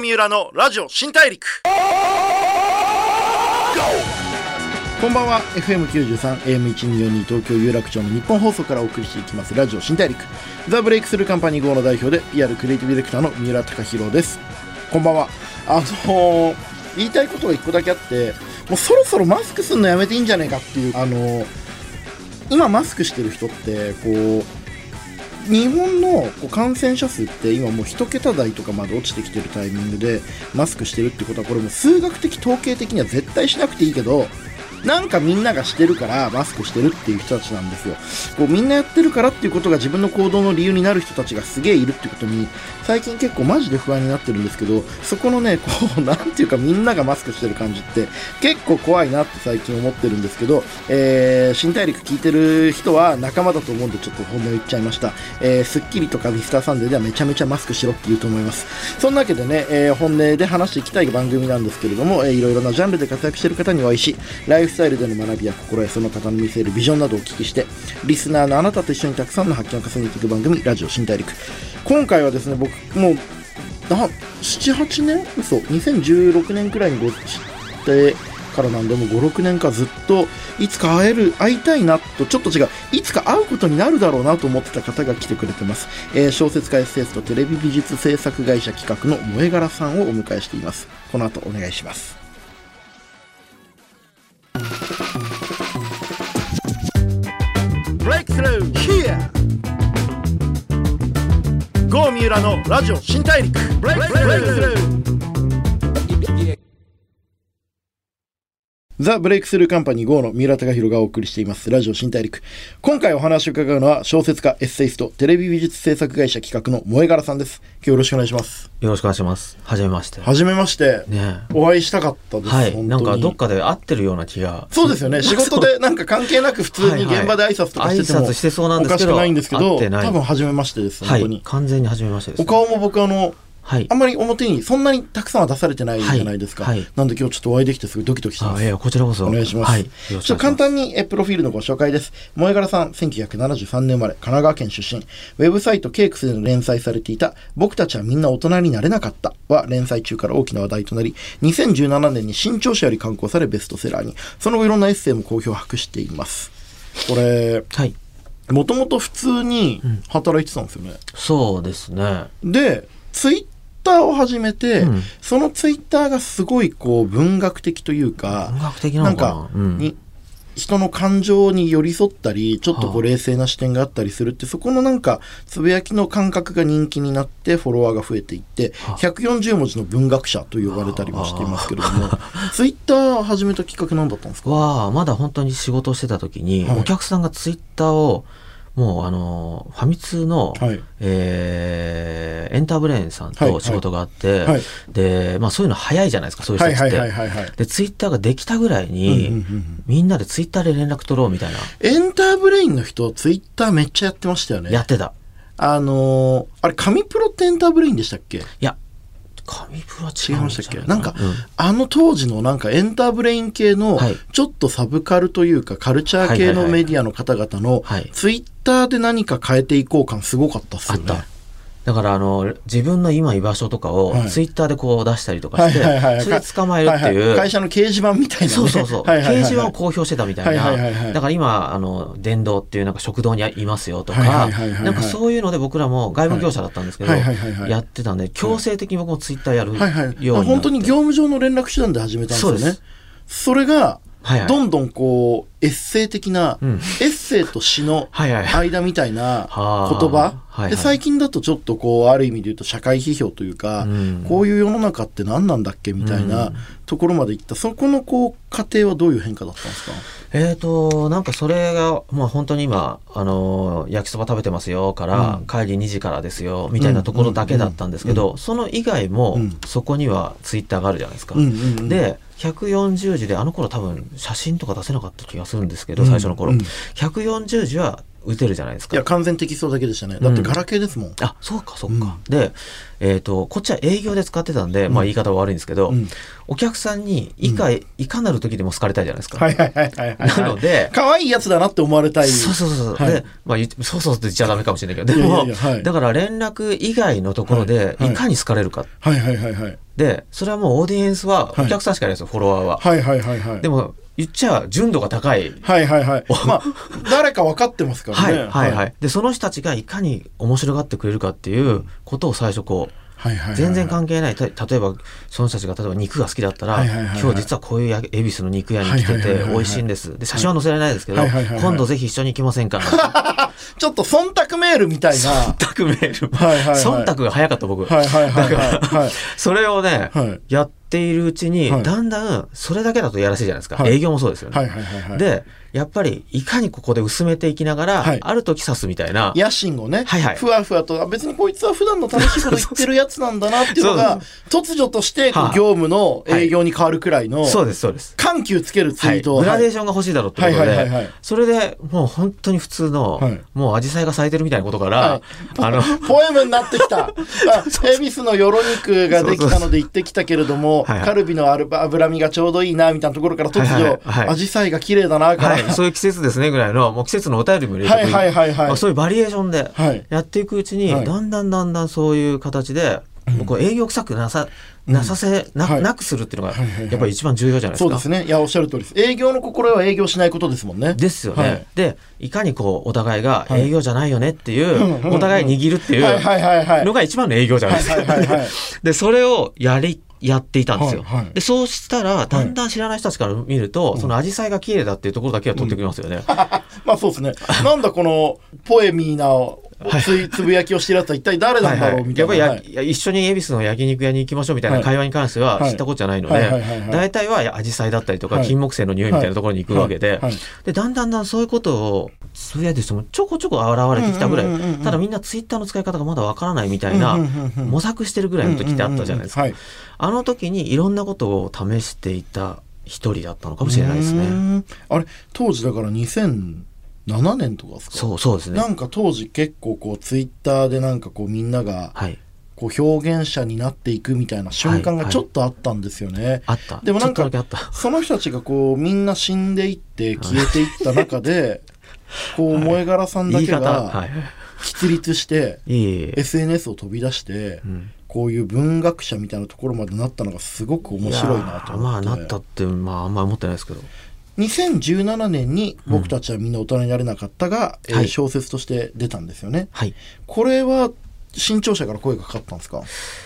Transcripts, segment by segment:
三浦のラジオ新大陸。こんばんは。FM93 AM1242 東京有楽町の日本放送からお送りしていきます。ラジオ新大陸。ザ・ブレイクスルーカンパニー号の代表で PR クリエイティブディレクターの三浦貴弘です。こんばんは。あのー、言いたいことが一個だけあってもうそろそろマスクするのやめていいんじゃないかっていうあのー、今マスクしてる人ってこう日本のこう感染者数って今もう1桁台とかまで落ちてきてるタイミングでマスクしてるってことはこれも数学的統計的には絶対しなくていいけどなんかみんながしてるからマスクしてるっていう人たちなんですよ。こうみんなやってるからっていうことが自分の行動の理由になる人たちがすげえいるってことに最近結構マジで不安になってるんですけどそこのねこう なんていうかみんながマスクしてる感じって結構怖いなって最近思ってるんですけど、えー、新大陸聞いてる人は仲間だと思うんでちょっと本音言っちゃいました。えー、スッキリとかミスターサンデーではめちゃめちゃマスクしろって言うと思います。そんなわけでね、えー、本音で話していきたい番組なんですけれども、えー、いろいろなジャンルで活躍してる方にお会いしライフスタイルでの学びや心得その方の見せるビジョンなどをお聞きしてリスナーのあなたと一緒にたくさんの発見を重ねていく番組ラジオ新大陸今回はですね僕もう78年嘘2016年くらいにご知ってからなんでも56年かずっといつか会える会いたいなとちょっと違ういつか会うことになるだろうなと思ってた方が来てくれてます、えー、小説家 SS とテレビ美術制作会社企画の萌え柄さんをお迎えしています。この後お願いします。ゴー三浦のラジオ新大陸。ブレイクスルーザ・ブレイクスルーカンパニー GO の三浦貴弘がお送りしています。ラジオ新大陸。今回お話を伺うのは小説家、エッセイスト、テレビ美術制作会社企画の萌え柄さんです。今日よろしくお願いします。よろしくお願いします。はじめまして。はじめまして。ねお会いしたかったです。はい。なんかどっかで会ってるような気が。そうですよね。仕事でなんか関係なく普通に現場で挨拶とかしてても、はいはい、挨拶してそうなんですけど、おかしくないんですけど、多分はじめましてです。本当に。はい、完全にはじめましてです、ね、お顔も僕あの、はい、あんまり表にそんなにたくさんは出されてないじゃないですか、はい。はい、なんで今日ちょっとお会いできてすごいドキドキしてます。あこちらこそ。お願いします、はい、ちょっと簡単にえプロフィールのご紹介です。萌柄さん1973年生まれ神奈川県出身。ウェブサイトケークスでの連載されていた「僕たちはみんな大人になれなかった」は連載中から大きな話題となり2017年に新潮社より刊行されベストセラーに。その後いろんなエッセイも好評を博しています。これ、はい。もともと普通に働いてたんですよね、うん、そうですね。でツイッターを始めて、うん、そのツイッターがすごいこう文学的というか文学的なのかな？んか、に人の感情に寄り添ったりちょっとこう冷静な視点があったりするって、はあ、そこのなんかつぶやきの感覚が人気になってフォロワーが増えていって、はあ、140文字の文学者と呼ばれたりもしていますけれども、はあ、ツイッター始めたきっかけ何だったんですか？はまだ本当に仕事をしてた時に、お客さんがツイッターをもうあのファミ通の、はい、えー、エンターブレインさんと仕事があって、はいはい、でまあ、そういうの早いじゃないですかそういう人って。でツイッターができたぐらいに、うんうんうん、みんなでツイッターで連絡取ろうみたいな。エンターブレインの人ツイッターめっちゃやってましたよね。やってた。あのー、あれ紙プロってエンターブレインでしたっけ？いや紙プロ違い？ましたっけ？なんか、うん、あの当時のなんかエンターブレイン系のちょっとサブカルというかカルチャー系のメディアの方々のツイッターで何か変えていこう感すごかったっすよね。だからあの自分の今居場所とかをツイッターでこう出したりとかして、それで捕まえるっていう、会社の掲示板みたいな、そうそうそう、掲示板を公表してたみたいな、だから今あの電動っていうなんか食堂にいますよとか、なんかそういうので僕らも外部業者だったんですけど、やってたんで強制的に僕もツイッターやるように本当に業務上の連絡手段で始めたんですよね。それがはいはい、どんどんこうエッセイ的な、うん、エッセイと詩の間みたいな言葉。で最近だとちょっとこうある意味で言うと社会批評というか、うん、こういう世の中って何なんだっけみたいなところまでいった。そこのこう過程はどういう変化だったんですか？えっ、ー、となんかそれがまあ本当に今あの焼きそば食べてますよから、うん、帰り2時からですよみたいなところだけだったんですけど、その以外も、そこにはツイッターがあるじゃないですか。で140字であの頃多分写真とか出せなかった気がするんですけど、最初の頃、うん、140字は打てるじゃないですか。いや完全適当だけでしたね。だってガラケーですもん、うん、あそうかそうか、うん、で、えーと、こっちは営業で使ってたんで、まあ言い方は悪いんですけど、お客さんにいか,、いかなる時でも好かれたいじゃないですか。はいはいはいはいはい。なので可愛いやつだなって思われたい。そうそうそうそう、はいで、まあ、そうそうって言っちゃダメかもしれないけどでもだから連絡以外のところではいはいいかに好かれるか、はいはいはいはい。でそれはもうオーディエンスはお客さんしかいないですよ、フォロワーは。はいはいはいはい。でも言っちゃ純度が高い。はいはいはい。まあ、誰か分かってますからはいね。はいはい。でその人たちがいかに面白がってくれるかっていうことを最初こうはいはいはい。全然関係ない。た例えばその人たちが例えば肉が好きだったら、はいはいはいはい。今日実はこういうや恵比寿の肉屋に来ててはいはいはいはい美味しいんです。で写真は載せられないですけど、はいはいはいはい。今度ぜひ一緒に行きませんか ちょっと忖度メールみたいな。忖度メール、はいはいはい。忖度が早かった僕、はいはいはいはい。はい。それをね、はい。やっているうちに、はい。だんだんそれだけだとやらしいじゃないですか、はい。営業もそうですよね、でやっぱりいかにここで薄めていきながら、はい。ある時刺すみたいな。野心をね、はいはい。ふわふわと、あ別にこいつは普段の楽しいこと言ってるやつなんだなっていうのが、突如としてこうはあ業務の営業に変わるくらいの、そうですそうです。緩急つけるツイはい、ートを、グラデーはいションが欲しいだろうってことで、はいはいはいはい。それでもう本当に普通の、はい。もう紫陽花が咲いてるみたいなことから、はい。あのポエムになってきた。あ恵比寿のよろ肉ができたので行ってきたけれども、はいはい。カルビのアルバ脂身がちょうどいいな、みたいなところから突はいはい如、はい。アジサイが綺麗だな、から、はい、そういう季節ですねぐらいのもう季節のお便りも入れてくる、はいはいはいそういうバリエーションではい。やっていくうちに、はい。だんだんだんだんそういう形で、こう営業臭くなさなさせな,、はい。なくするっていうのがはいはいはい。やっぱり一番重要じゃないですか。そうですね。いや、おっしゃる通りです。営業の心は営業しないことですもんね。ですよね、はい。でいかにこうお互いがはい。営業じゃないよねっていう、うんうん。お互い握るっていうはいはいはいはい。のが一番の営業じゃないですか。はいはいはいはい。でそれをやりやっていたんですよ。はいはい。でそうしたらだんだん知らない人たちから見ると、その紫陽花が綺麗だっていうところだけは取ってくれますよね。まあそうですね。なんだこのポエミーなついつぶやきをしてるやつは一体誰なんだろうみたいな。やっぱりや、一緒に恵比寿の焼肉屋に行きましょうみたいな会話に関してははい知ったことじゃないのはいはいはいはい。で大体は紫陽花だったりとかはい。金木犀の匂いみたいなところに行くわけで。はいはい。でだんだんだんそういうことをつぶやいてる人もちょこちょこ現れてきたぐらい。うんうんうんうん。うんただみんなツイッターの使い方がまだわからないみたいなうんうんうんうん。模索してるぐらいの時ってあったじゃないですか。はい。あの時にいろんなことを試していた一人だったのかもしれないですね。あれ当時だから2007年とかですか？そうそうですね。なんか当時結構こうツイッターでなんかこうみんながはい。こう表現者になっていくみたいな瞬間がちょっとあったんですよね。あった。でもなんかその人たちがこうみんな死んでいって消えていった中で こう萌え柄さんだけがはい。喫立して SNS を飛び出してうん。こういう文学者みたいなところまでなったのがすごく面白いなとまあなったってまああんまり思ってないですけど。2017年に僕たちはみんな大人になれなかったが、えーはい。小説として出たんですよね。はい。これは新潮社から声がかかったんですか？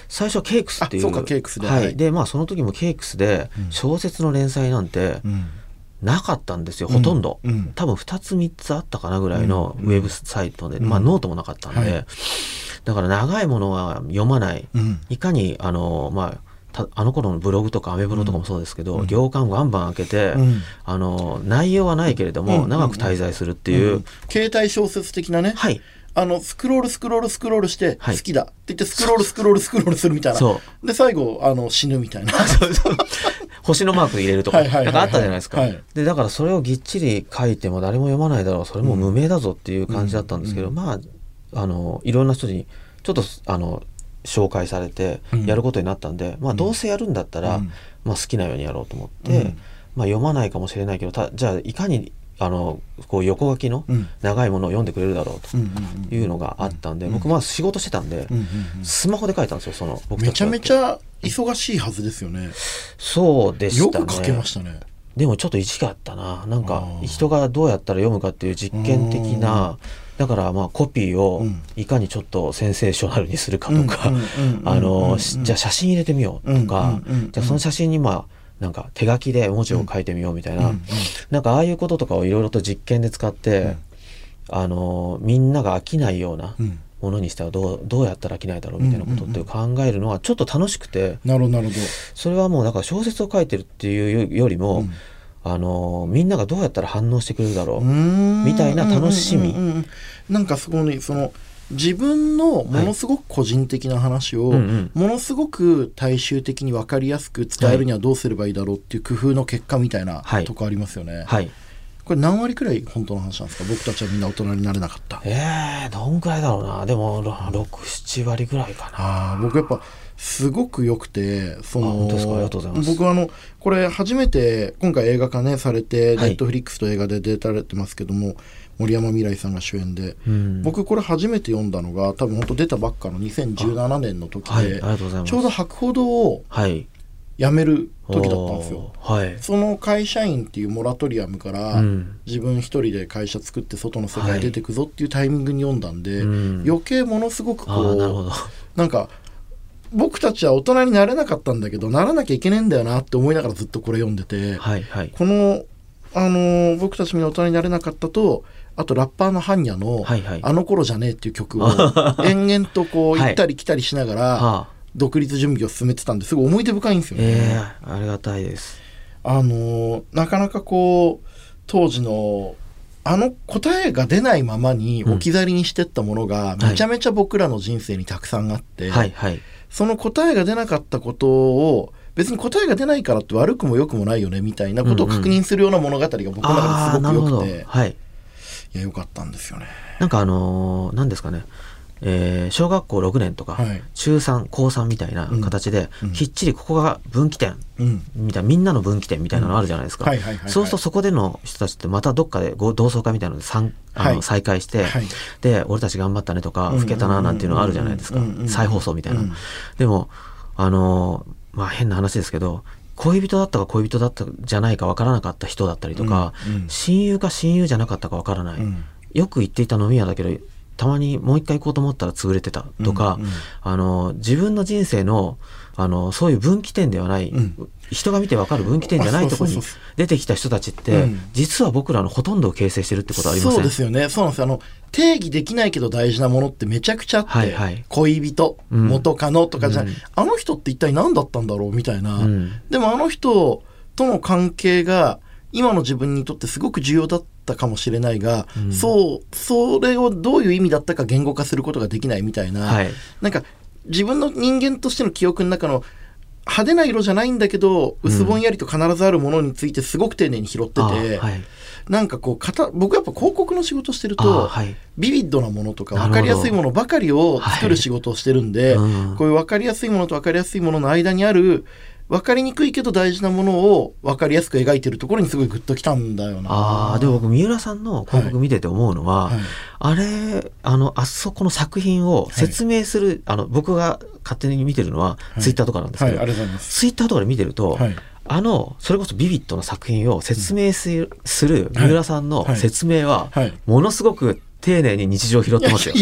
最初は cakes っていう。あそうか cakes で。はい、はい。でまあその時もケイクスでうん。小説の連載なんてうんなかったんですよ、ほとんど、うん多分2つ3つあったかなぐらいのうんウェブサイトで、うん。まあノートもなかったんで、はい。だから長いものは読まない。うん。いかにあのまあたあの頃のブログとかアメブロとかもそうですけど、うん。行間をバンバン開けて、うん。あの内容はないけれども、うん。長く滞在するっていう、ん。携帯小説的なね、はい。あのスクロールスクロールスクロールして好はい。きだ。って言ってスクロールスクロールスクロールするみたいな。そで最後あの死ぬみたいな 星のマーク入れるとかなんかあったじゃないですか、はい。でだからそれをぎっちり書いても誰も読まないだろう。それも無名だぞっていう感じだったんですけど、うん。まああのいろんな人にちょっとあの紹介されてうん。やることになったんで、まあどうせやるんだったら、うん。まあ、好きなようにやろうと思って、うん。まあ、読まないかもしれないけどたじゃあいかにあのこう横書きのうん。長いものを読んでくれるだろうというのがあったんで、うん。僕まあ仕事してたんで、スマホで書いたんですよそのうんめちゃめちゃ忙しいはずですよね。そうでしたね。よく書けましたね。でもちょっと意地があったな。なんか人がどうやったら読むかっていう実験的なだからまあコピーをうん。いかにちょっとセンセーショナルにするかとかじゃあ写真入れてみようとかじゃあその写真にまあなんか手書きで文字を書いてみようみたいな、うんうん。なんかああいうこととかをいろいろと実験で使って、うん。あのみんなが飽きないようなうん。ものにしてはどうどうやったら飽きないだろうみたいなことって考えるのはちょっと楽しくて。なるほどそれはもうだから小説を書いてるっていうよりも、うん。あのみんながどうやったら反応してくれるだろう、みみたいな楽しみ。なんかそこにその自分のものすごく個人的な話を、ものすごく大衆的に分かりやすく伝えるにはどうすればいいだろうっていう工夫の結果みたいなはい。とこありますよね、はい。これ何割くらい本当の話なんですか？僕たちはみんな大人になれなかった。えー、どんくらいだろうな。でも67割ぐらいかな。僕やっぱすごく良くてそのあ本当ですか？ありがとうございます。僕はあのこれ初めて今回映画化ねされて、はい。ネットフリックスと映画で出たれてますけども森山未來さんが主演で、うん。僕これ初めて読んだのが多分本当出たばっかの2017年の時で、はいちょうど博報堂をはい。辞める時だったんですよ。はい。その会社員っていうモラトリアムから、うん。自分一人で会社作って外の世界出てくぞっていうタイミングに読んだんで、うん。余計ものすごくこうど。なんか僕たちは大人になれなかったんだけどならなきゃいけねえんだよなって思いながらずっとこれ読んでて、はいはい。この、あのー僕たちみんな大人になれなかったとあとラッパーのハンニャのはいはい。あの頃じゃねえ」っていう曲を 延々とこうはい。行ったり来たりしながらはあ。独立準備を進めてたんです。ごい思い出深いんですよね。ええありがたいです。あのーなかなかこう当時のあの答えが出ないままに置き去りにしてったものがめちゃめちゃ僕らの人生にたくさんあって、はいはい。その答えが出なかったことを別に答えが出ないからって悪くも良くもないよねみたいなことを確認するような物語が僕の中ですごく良くて、はいいや良かったんですよね。なんかあのー何ですかね。えー小学校6年とか、はい。中3高3みたいな形で、うん。きっちりここが分岐点うん、みたいなみんなの分岐点みたいなのあるじゃないですか、そうするとそこでの人たちってまたどっかでご同窓会みたいなので参あの、はい再会して、はい。で俺たち頑張ったねとかうん老けたななんていうのがあるじゃないですか。再放送みたいな、うん。でもあのーまあ変な話ですけど恋人だったか恋人だったじゃないかわからなかった人だったりとか、うんうん。親友か親友じゃなかったかわからない、うん。よく行っていた飲み屋だけどたまにもう一回行こうと思ったら潰れてたとか、うんうん。あの自分の人生のあのそういう分岐点ではない、うん人が見てわかる分岐点じゃないところに出てきた人たちって、うん。実は僕らのほとんどを形成してるってことありません？そうですよね。そうなんですよ。あの定義できないけど大事なものってめちゃくちゃあって、はいはい。恋人、うん。元カノとかじゃうん。あの人って一体何だったんだろうみたいな、うん。でもあの人との関係が今の自分にとってすごく重要だったかもしれないが、うん。そうそれをどういう意味だったか言語化することができないみたいな、はい。なんか自分の人間としての記憶の中の派手な色じゃないんだけど薄ぼんやりと必ずあるものについてすごく丁寧に拾ってて、はい。なんかこうかた僕やっぱ広告の仕事してると、はい。ビビッドなものとか分かりやすいものばかりを作る仕事をしてるんで、うん。こういう分かりやすいものと分かりやすいものの間にある分かりにくいけど大事なものを分かりやすく描いてるところにすごいグッときたんだよな。ああでも僕三浦さんの広告見てて思うのは、はい。あれあのあそこの作品を説明する、あの僕が勝手に見てるのはい。ツイッターとかなんですはい、けど。ツイッターとかで見てると、はい。あのそれこそビビッドな作品を説明する,、三浦さんのはい。説明は、はい。ものすごく丁寧に日常を拾ってますよ。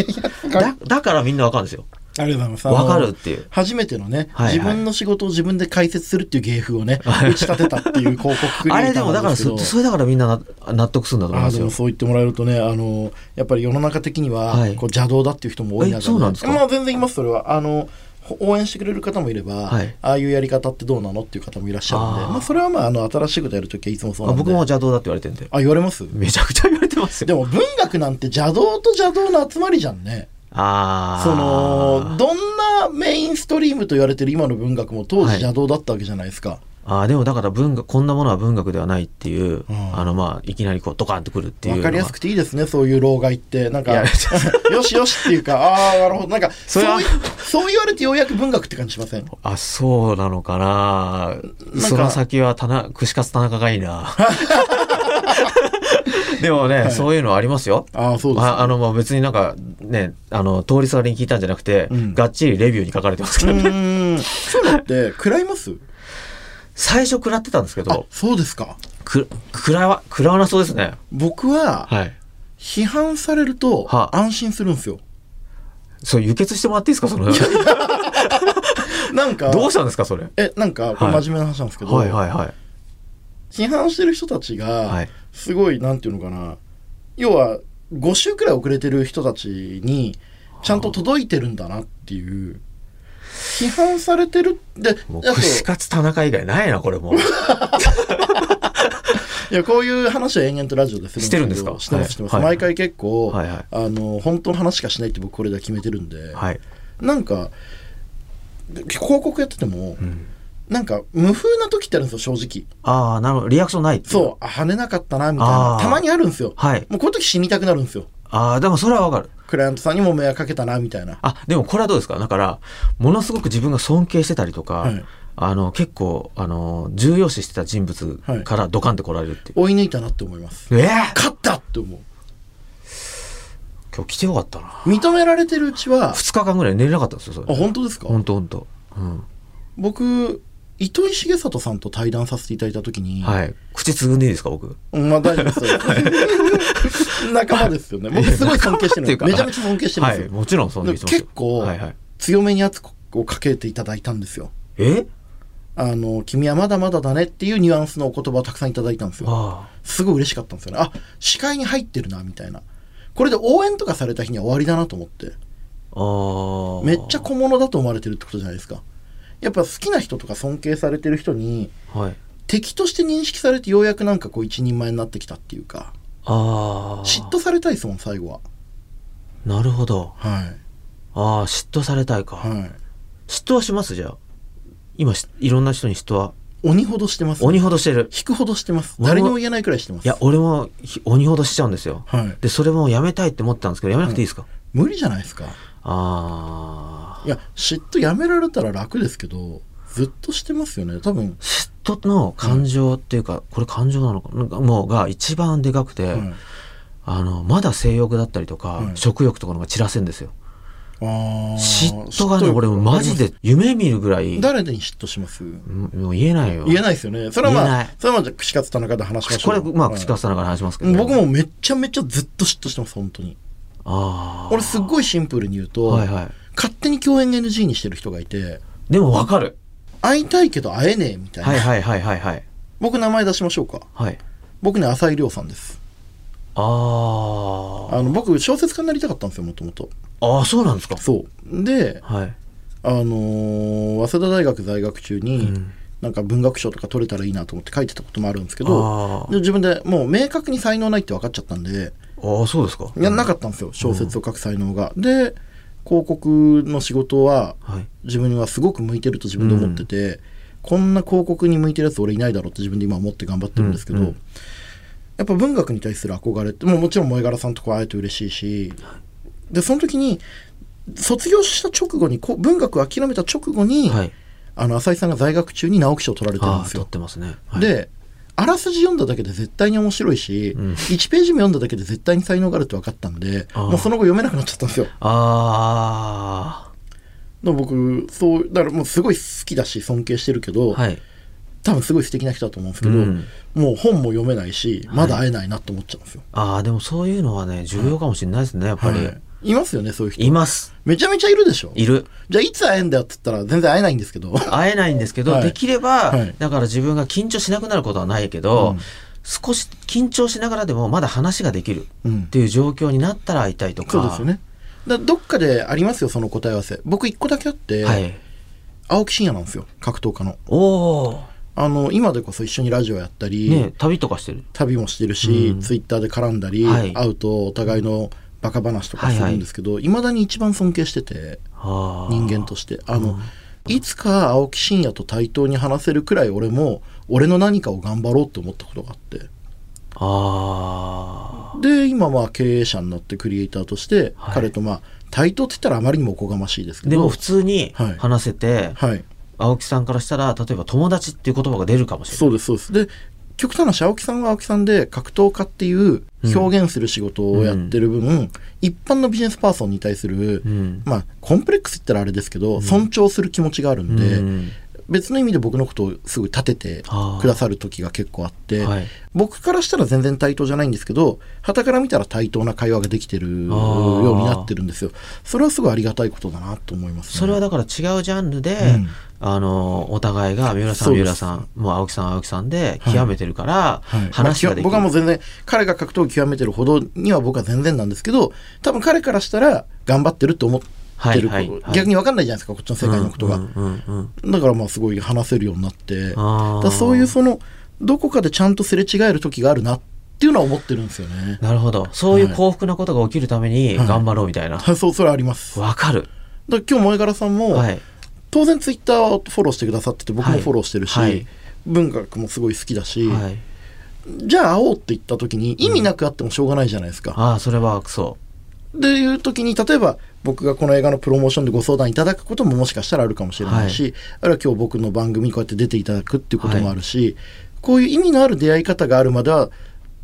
だだからみんなわかるんですよありがとうございます。わかるっていう。初めてのね、はいはい。自分の仕事を自分で解説するっていう芸風をね、打ち立てたっていう広告あれでもだからそそれだからみんなな納得するんだと思いあますよ。ーでもそう言ってもらえるとねあのやっぱり世の中的には、はい。こう邪道だっていう人も多い中えそうなんですか？まあ全然いますそれは。あのほ応援してくれる方もいれば、はい。ああいうやり方ってどうなのっていう方もいらっしゃるんで。まあ、それはまああの新しいことやるときはいつもそうあなんで。僕も邪道だって言われてるんで。あ言われます？めちゃくちゃ言われてますよ。でも文学なんて邪道と邪道の集まりじゃんねああそのどんなメインストリームと言われてる今の文学も当時はい。邪道だったわけじゃないですか、あーでもだから文学こんなものは文学ではないっていう、うん。あのまあいきなりこうドカンとくるっていうわかりやすくくていいですねそういう老害って。なんか よしよしっていうかああなるほど。なんかそういそう言われてようやく文学って感じしません？あそうなのかな。かその先は田中串カツ田中がいいな でもね、そういうのありますよ。ああそうですああのまあ別になんかねあの通りすがりに聞いたんじゃなくて、うん。がっちりレビューに書かれてますけうど、ねそういうのって食らいます？最初食らってたんですけあどそうですか。く食らわ食らわなそうですね。僕ははい。批判されるとは。安心するんですよ。そう輸血してもらっていいですか？その。なんかどうしたんですかそれ？えなんか真面目な話なんですけど、はいはいはい。批判してる人たちはがいすごいなんていうのかな。要は5週くらい遅れてる人たちにちゃんと届いてるんだなっていう。批判されてるでもう串カツ田中以外ないなこれもう。いやこういう話は延々とラジオでするしてるんですか？してますしてます、はい。毎回結構、はいはい。あの本当の話しかしないって僕これで決めてるんで、はい、なんか広告やってても、うん、なんか無風な時ってあるんですよ正直。ああなるほど。リアクションないそう。あ跳ねなかったなみたいな。たまにあるんですよ。はい。もうこういう時死にたくなるんですよ。ああでもそれはわかる。クライアントさんにも迷惑かけたなみたいな。あでもこれはどうですか？だからものすごく自分が尊敬してたりとか、はい。あの結構あの重要視してた人物からドカンって来られるっていう、追い抜いたなって思います。えー？勝ったって思う。今日来てよかったな。認められてるうちは2日間ぐらい寝れなかったんですよそれ。あ本当ですか？本当本当。うん。僕糸井重里さんと対談させていただいた時に、はい。口つぐんでいいですか僕？うんまあ大丈夫です。よ仲間ですよね。僕すごい尊敬してるめちゃめちゃ尊敬してるんです。よ、はい。もちろんそんなで結構はいはい。強めに圧をかけていただいたんですよ。え？あの君はまだまだだねっていうニュアンスのお言葉をたくさんいただいたんですよ。あ。すごい嬉しかったんですよね。あ視界に入ってるなみたいな。これで応援とかされた日には終わりだなと思って。ああ。めっちゃ小物だと思われてるってことじゃないですかやっぱ好きな人とか尊敬されてる人にはい。敵として認識されてようやくなんかこう一人前になってきたっていうかああ嫉妬されたいですもん最後は。なるほど。はい。ああ嫉妬されたいか、はい。嫉妬はします？じゃあ。今しいろんな人に嫉妬は？鬼ほどしてます、鬼ほどしてる。引くほどしてます。誰にも言えないくらいしてます。いや俺もひ鬼ほどしちゃうんですよ。はい。でそれもやめたいって思ったんですけどやめなくていいですか、無理じゃないですか。ああいや嫉妬やめられたら楽ですけどずっとしてますよね。多分、嫉妬の感情っていうか、これ感情なのかなんかもうが一番でかくて、はいあのまだ性欲だったりとか、はい食欲とかのが散らせんですよ。嫉妬がね俺もマジで夢見るぐらい誰に嫉妬します？うんもう言えないよ。言えないですよね。それはまあそれはまあ串カツ田中で話しましょう。これまあはい口かさながら話しますけど、僕もめっちゃめちゃずっと嫉妬してます本当に。ああ俺すっごいシンプルに言うと、はいはい勝手に共演 NG にしてる人がいてでもわかる。会いたいけど会えねえみたいな、はいはいはいはいはい。僕名前出しましょうか。はい。僕ね浅井亮さんです。ああの僕小説家になりたかったんですよもともと。あああそうなんですか。そう。ではい、あのー早稲田大学在学中に、うん。なんか文学賞とか取れたらいいなと思って書いてたこともあるんですけどあで自分でもう明確に才能ないって分かっちゃったんでーあーそうですか。やんなかったんですよ小説を書く才能が。で広告の仕事ははい。自分にはすごく向いてると自分で思ってて、こんな広告に向いてるやつ俺いないだろうって自分で今思って頑張ってるんですけど、うん。うんやっぱ文学に対する憧れってもうもちろん萌柄さんとこ会えて嬉しいしでその時に卒業した直後にこう文学を諦めた直後に、はい。あの浅井さんが在学中に直木賞を取られてるんですよ。撮ってますね、はい、であらすじ読んだだけで絶対に面白いし、うん。1ページ目読んだだけで絶対に才能があるって分かったんでもうその後読めなくなっちゃったんですよ。あだから僕そうだからもうすごい好きだし尊敬してるけど、あはい。多分すごい素敵な人だと思うんですけど、うん。もう本も読めないしまだ会えないなと思っちゃうんですよ。ああでもそういうのはね重要かもしれないですねやっぱり、はいいますよねそういう人。います。めちゃめちゃいるでしょ。いる。じゃあいつ会えんだよって言ったら全然会えないんですけど。会えないんですけど、はい。できれば、はい。だから自分が緊張しなくなることはないけど、うん。少し緊張しながらでもまだ話ができるうん。っていう状況になったら会いたいとか。そうですよね。だどっかでありますよその答え合わせ。僕一個だけあって、はい。青木真也なんですよ。格闘家の。おおあの今でこそ一緒にラジオやったり、ね旅とかしてる。旅もしてるし、うん。ツイッターで絡んだり、はい。会うとお互いのバカ話とかするんですけど、いまだに一番尊敬してて人間として。あの、いつか青木真也と対等に話せるくらい俺も俺の何かを頑張ろうって思ったことがあって。あで今まあ経営者になってクリエイターとして、はい。彼とまあ対等って言ったらあまりにもおこがましいですけど。ーでも普通にはい。話せて、はい。青木さんからしたら例えば友達っていう言葉が出るかもしれない。そうですそうです。で極端な話青木さんは青木さんで格闘家っていう表現する仕事をやってる分、一般のビジネスパーソンに対する、うん。まあコンプレックスって言ったらあれですけど、尊重する気持ちがあるんで、うん。別の意味で僕のことをすぐ立ててくださる時が結構あってはい。僕からしたら全然対等じゃないんですけど傍から見たら対等な会話ができてるー。ようになってるんですよ。それはすごいありがたいことだなと思いますね。それはだから違うジャンルで、うんあのお互いが三浦さん三浦さんもう青木さん青木さんで極めてるから、はい。話ができる、まあ僕はもう全然彼が格闘技極めてるほどには僕は全然なんですけど多分彼からしたら頑張ってると思ってる、はいはいはい。逆に分かんないじゃないですかこっちの世界のことが、うんうんうんうん。だからまあすごい話せるようになって。だそういうそのどこかでちゃんとすれ違える時があるなっていうのは思ってるんですよね。なるほど。そういう幸福なことが起きるためにはい。頑張ろうみたいな。は いそうそれあります。わ、かる。ら今日萌柄さんも、はい当然ツイッターをフォローしてくださってて僕もフォローしてるし、はい。はい文学もすごい好きだし、はい。じゃあ会おうって言った時に意味なくあってもしょうがないじゃないですか。ああそれはそでいう時に例えば僕がこの映画のプロモーションでご相談いただくことももしかしたらあるかもしれないし、はい。あるいは今日僕の番組にこうやって出ていただくっていうこともあるし、こういう意味のある出会い方があるまでは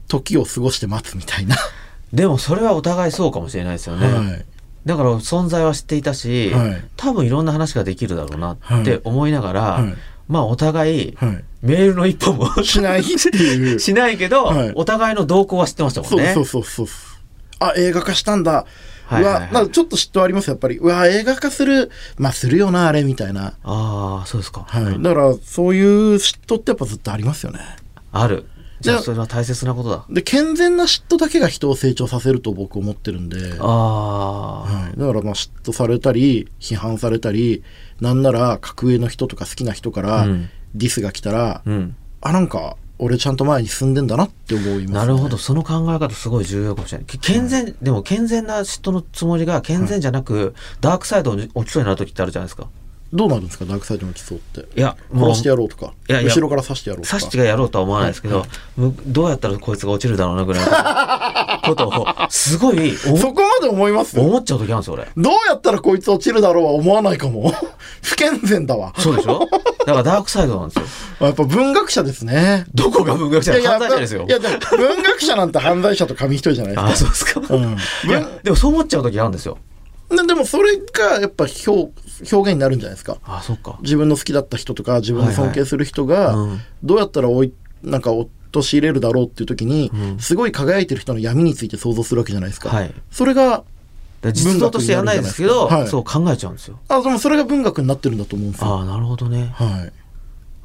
時を過ごして待つみたいな。でもそれはお互いそうかもしれないですよね、はいだから存在は知っていたし、はい多分いろんな話ができるだろうなって思いながら、はいまあお互いはいメールの一本も しないっていう。しないけど、はいお互いの動向は知ってましたもんね。そうそうそうそう。あ、映画化したんだ。はいはいはいうわ、なんかちょっと嫉妬ありますやっぱり。うわ、映画化する。まあ、するよな、あれ、みたいな。ああそうですか、はい。だから、そういう嫉妬ってやっぱずっとありますよね。あるじゃあでそれは大切なことだ。で、健全な嫉妬だけが人を成長させると僕思ってるんで。ああ、はい、だからまあ嫉妬されたり批判されたりなんなら格上の人とか好きな人からうん。ディスが来たら、うん。あなんか俺ちゃんと前に進んでんだなって思います、ね、なるほど。その考え方すごい重要かもしれない。け健全、でも健全な嫉妬のつもりが健全じゃなく、ダークサイドに落ちそうになる時ってあるじゃないですかどうなるんですかダークサイドの基礎って。いやもう。殺してやろうとか。いや後ろから刺してやろうとか。刺してがやろうとは思わないですけど、はい。むどうやったらこいつが落ちるだろうなぐらいの ことをすごい思そこまで思います？思っちゃう時あるんですよ俺。どうやったらこいつ落ちるだろうは思わないかも。不健全だわ。そうでしょ？だからダークサイドなんですよ。やっぱ文学者ですね。どこが文学者？犯罪者ですよ。いやでも文学者なんて犯罪者と紙一重じゃないですか。あそうですか、うん。いやでもそう思っちゃう時あるんですよででもそれがやっぱ表表現になるんじゃないですか。あそっか。自分の好きだった人とか自分の尊敬する人がどうやったらおいなんか陥れるだろうっていう時に、うん。すごい輝いてる人の闇について想像するわけじゃないですか、はい。それがで実像としてやらないですけど、文学になるじゃない。そう考えちゃうんですよ。あでもそれが文学になってるんだと思うんですよ。ああなるほどね。はい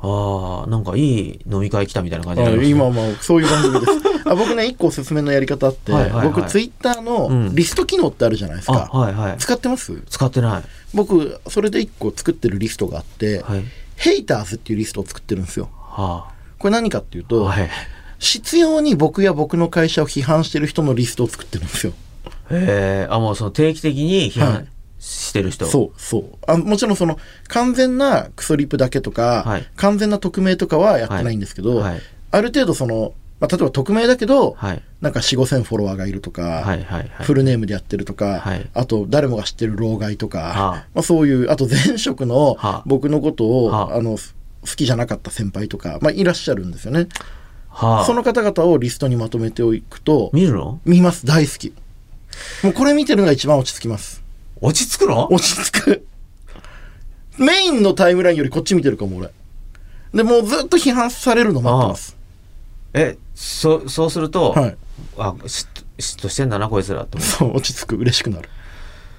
ああなんかいい飲み会来たみたいな感じになありますね。今まあそういう番組です。あ僕ね一個おすすめのやり方あって、はいはいはい。僕ツイッターうのん。リスト機能ってあるじゃないですあか、はいはい。使ってます？使ってない。僕それで一個作ってるリストがあって、はい。ヘイターズっていうリストを作ってるんですよ。はこれ何かっていうあと、はい必要に僕や僕の会社を批判してる人のリストを作ってるんですよ。へえあもうその定期的に批判はいしてる人、そうそう。あもちろんその完全なクソリプだけとか、はい。完全な匿名とかはやってないんですけど、はい。ある程度その、まあ、例えば匿名だけど、はい。なんか4 5千フォロワーがいるとか、はいはいはい。フルネームでやってるとか、はい。あと誰もが知ってる老害とか、はあ。まあ、そういうあと前職のはあ。僕のことを、はあ。あの好きじゃなかった先輩とか、まあ、いらっしゃるんですよね。はあ。その方々をリストにまとめておくと、見るの？見ます。大好き。もうこれ見てるのが一番落ち着きます落ち着くの？落ち着く。メインのタイムラインよりこっち見てるかも俺。でもうずっと批判されるの待ってます。えそそうすると、はい。あ嫉妬嫉妬してんだなこいつらって思う。そう落ち着く。嬉しくなる。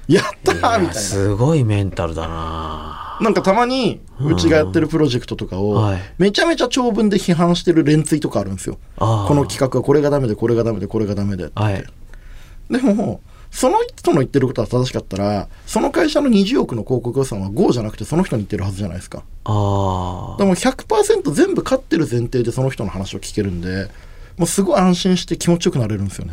やったーみたいな。すごいメンタルだな。なんかたまにうちがやってるプロジェクトとかをはい。めちゃめちゃ長文で批判してる連ツイとかあるんですよ。この企画はこれがダメでこれがダメでこれがダメではい。でもその人の言ってることは正しかったらその会社の20億の広告予算は GO じゃなくてその人に言ってるはずじゃないですか。あでも100%全部勝ってる前提でその人の話を聞けるんでもうすごい安心して気持ちよくなれるんですよね。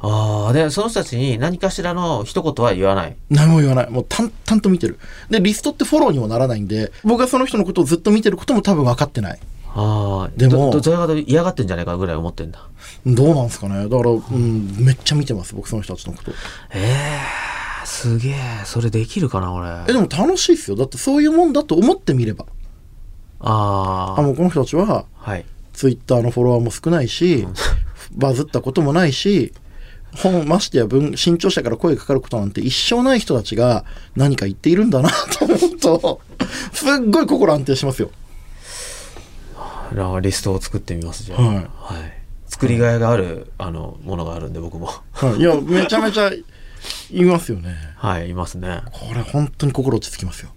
あああでその人たちに何かしらの一言は言わない。何も言わない。もう淡々と見てる。でリストってフォローにもならないんで僕がその人のことをずっと見てることも多分分かってないああでもどどちらかと嫌がってんじゃないかぐらい思ってんだ。どうなんですかね。だから、うん、めっちゃ見てます僕その人たちのこと。ええすげえ。それできるかな俺。えでも楽しいですよ。だってそういうもんだと思ってみれば。ああもうこの人たちはあはい。ツイッターのフォロワーも少ないし、バズったこともないし本ましてや文新潮社から声がかかることなんて一生ない人たちが何か言っているんだなと思うとすっごい心安定しますよ。なリストを作ってみますじゃあ。はい。はい、作りがいがあるあのものがあるんで僕も。はい、いやめちゃめちゃ言いますよね。はいいますね。これ本当に心落ち着きますよ。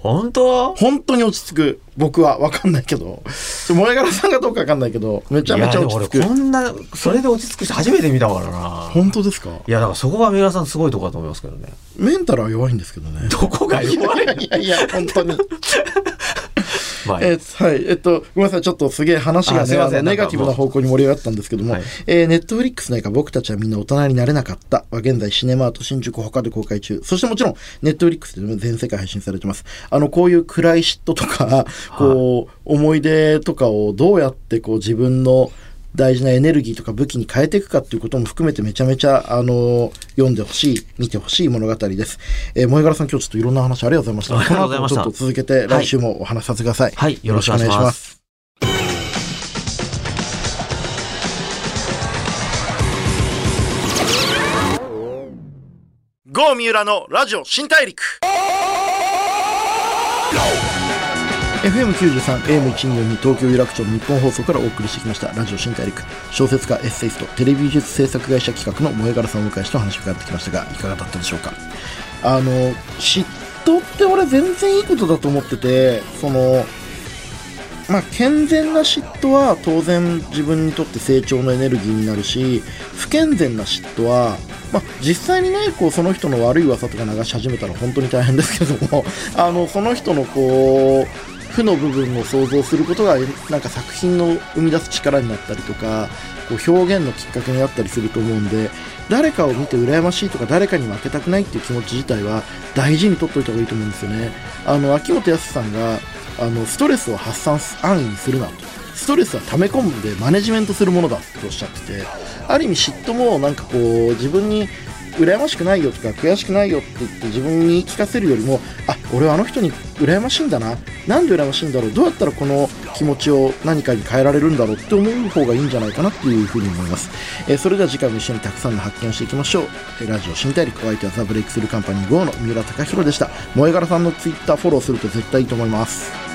本当？本当に落ち着く。僕は分かんないけど。萌え柄さんがどうか分かんないけどめちゃめちゃ落ち着いやくでも俺こんなそれで落ち着く人初めて見たからな。本当ですか？いやだからそこが三浦さんすごいとこだと思いますけどね。メンタルは弱いんですけどね。どこがい弱い？やいやいや本当に。まあえーはい。えっと、ごめんなさい。ちょっとすげえ話がね、ネガティブな方向に盛り上がったんですけども、はいえーネットフリックスの映画、僕たちはみんな大人になれなかったは現在シネマート新宿他で公開中。そしてもちろん、ネットフリックスで全世界配信されてます。あの、こういう暗い嫉妬とか、こう、思い出とかをどうやってこう自分の大事なエネルギーとか武器に変えていくかっていうことも含めてめちゃめちゃ、あの、読んでほしい、見てほしい物語です。えー、萌柄さん今日ちょっといろんな話ありがとうございました。ありがとうございましたちょっと続けて来週もお話しさせてください。はいよろしくお願いします。GO 三浦のラジオ新大陸 FM93、AM124 東京有楽町の日本放送からお送りしてきました。ラジオ新大陸小説家エッセイストテレビ美術制作会社企画の萌柄さんをお迎えしてお話を伺ってきましたがいかがだったでしょうか？あの嫉妬って俺全然いいことだと思っててそのまあ、健全な嫉妬は当然自分にとって成長のエネルギーになるし不健全な嫉妬は、まあ、実際にねこうその人の悪い噂とか流し始めたら本当に大変ですけどもあのその人のこう負の部分を想像することがなんか作品の生み出す力になったりとかこう表現のきっかけになったりすると思うんで誰かを見て羨ましいとか誰かに負けたくないっていう気持ち自体は大事に取っておいた方がいいと思うんですよね。あの秋元康さんがあのストレスを発散安易にするなとストレスは溜め込んでマネジメントするものだとおっしゃっててある意味嫉妬もなんかこう自分に羨ましくないよとか悔しくないよって言って自分に言い聞かせるよりもあ俺はあの人に羨ましいんだな。なんで羨ましいんだろう。どうやったらこの気持ちを何かに変えられるんだろうって思う方がいいんじゃないかなっていうふうに思います、えーそれでは次回も一緒にたくさんの発見をしていきましょう、えーラジオ新大陸お相手はザ・ブレイクスルーカンパニー GO の三浦貴大でした。萌柄さんのツイッターフォローすると絶対いいと思います。